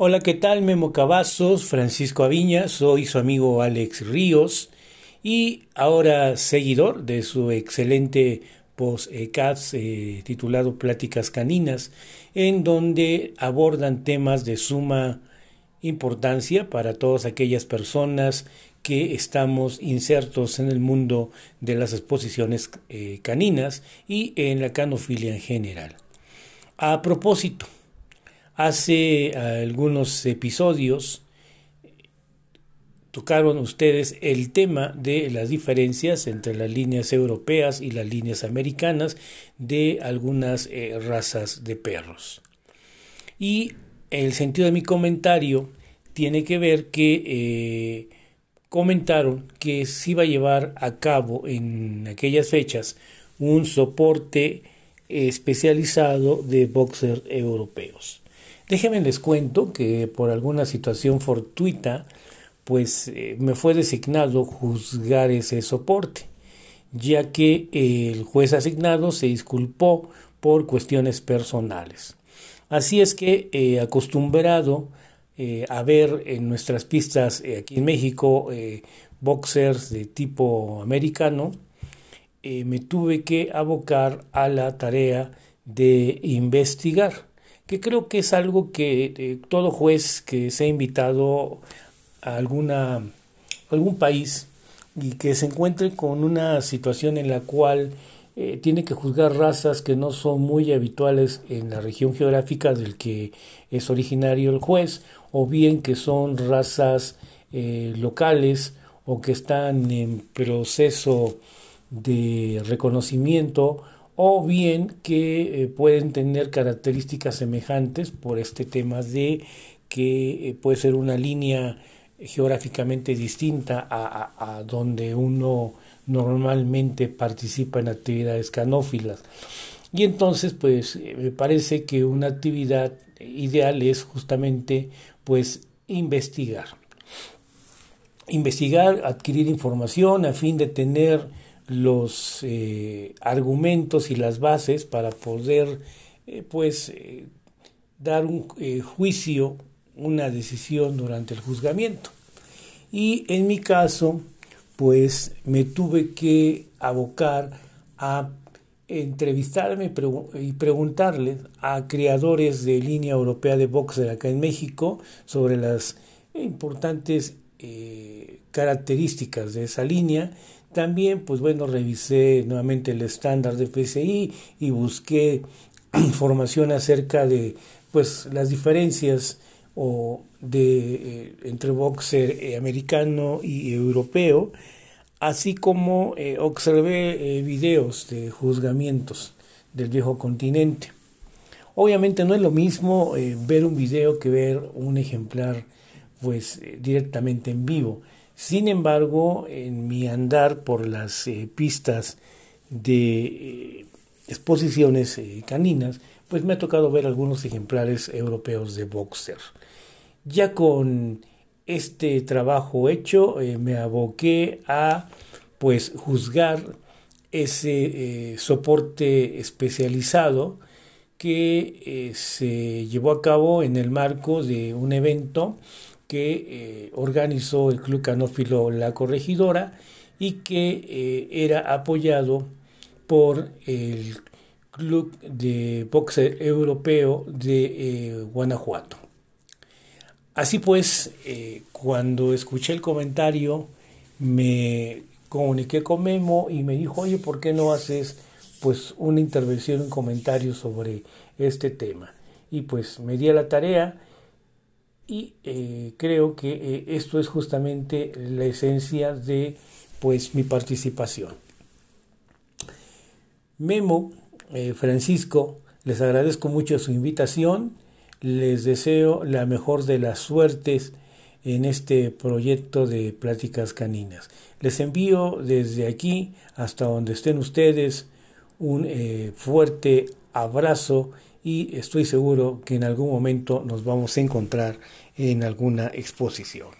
Hola, ¿qué tal? Memo Cavazos, Francisco Aviña, soy su amigo Alex Ríos y ahora seguidor de su excelente post-cats eh, titulado Pláticas Caninas, en donde abordan temas de suma importancia para todas aquellas personas que estamos insertos en el mundo de las exposiciones eh, caninas y en la canofilia en general. A propósito, Hace algunos episodios tocaron ustedes el tema de las diferencias entre las líneas europeas y las líneas americanas de algunas eh, razas de perros. Y el sentido de mi comentario tiene que ver que eh, comentaron que se iba a llevar a cabo en aquellas fechas un soporte especializado de boxers europeos. Déjenme les cuento que por alguna situación fortuita, pues eh, me fue designado juzgar ese soporte, ya que el juez asignado se disculpó por cuestiones personales. Así es que eh, acostumbrado eh, a ver en nuestras pistas aquí en México boxers de tipo americano, me tuve que abocar a la tarea de investigar que creo que es algo que eh, todo juez que se ha invitado a alguna, algún país y que se encuentre con una situación en la cual eh, tiene que juzgar razas que no son muy habituales en la región geográfica del que es originario el juez, o bien que son razas eh, locales o que están en proceso de reconocimiento o bien que eh, pueden tener características semejantes por este tema de que eh, puede ser una línea geográficamente distinta a, donde uno normalmente participa en actividades canófilas. Y entonces, pues, eh, me parece que una actividad ideal es justamente, pues, investigar. Investigar, adquirir información a fin de tener los eh, argumentos y las bases para poder eh, pues eh, dar un juicio, una decisión durante el juzgamiento. Y en mi caso, pues me tuve que abocar a entrevistarme y preguntarle a creadores de línea europea de boxer acá en México sobre las importantes características de esa línea también, pues bueno, revisé nuevamente el estándar de PCI y busqué información acerca de pues las diferencias o de eh, entre boxer eh, americano y europeo, así como eh, observé videos de juzgamientos del viejo continente. Obviamente no es lo mismo ver un video que ver un ejemplar pues directamente en vivo. Sin embargo, en mi andar por las eh, pistas de eh, exposiciones eh, caninas, pues me ha tocado ver algunos ejemplares europeos de boxer. Ya con este trabajo hecho, me aboqué a pues juzgar ese soporte especializado que se llevó a cabo en el marco de un evento que eh, organizó el Club Canófilo La Corregidora y que eh, era apoyado por el Club de Boxer Europeo de eh, Guanajuato. Así pues, cuando escuché el comentario, me comuniqué con Memo y me dijo, oye, ¿por qué no haces pues una intervención, un comentario sobre este tema? Y pues me di a la tarea y eh, creo que eh, esto es justamente la esencia de pues mi participación. Memo, eh, Francisco, les agradezco mucho su invitación, les deseo la mejor de las suertes en este proyecto de pláticas caninas. Les envío desde aquí hasta donde estén ustedes un fuerte abrazo y estoy seguro que en algún momento nos vamos a encontrar en alguna exposición.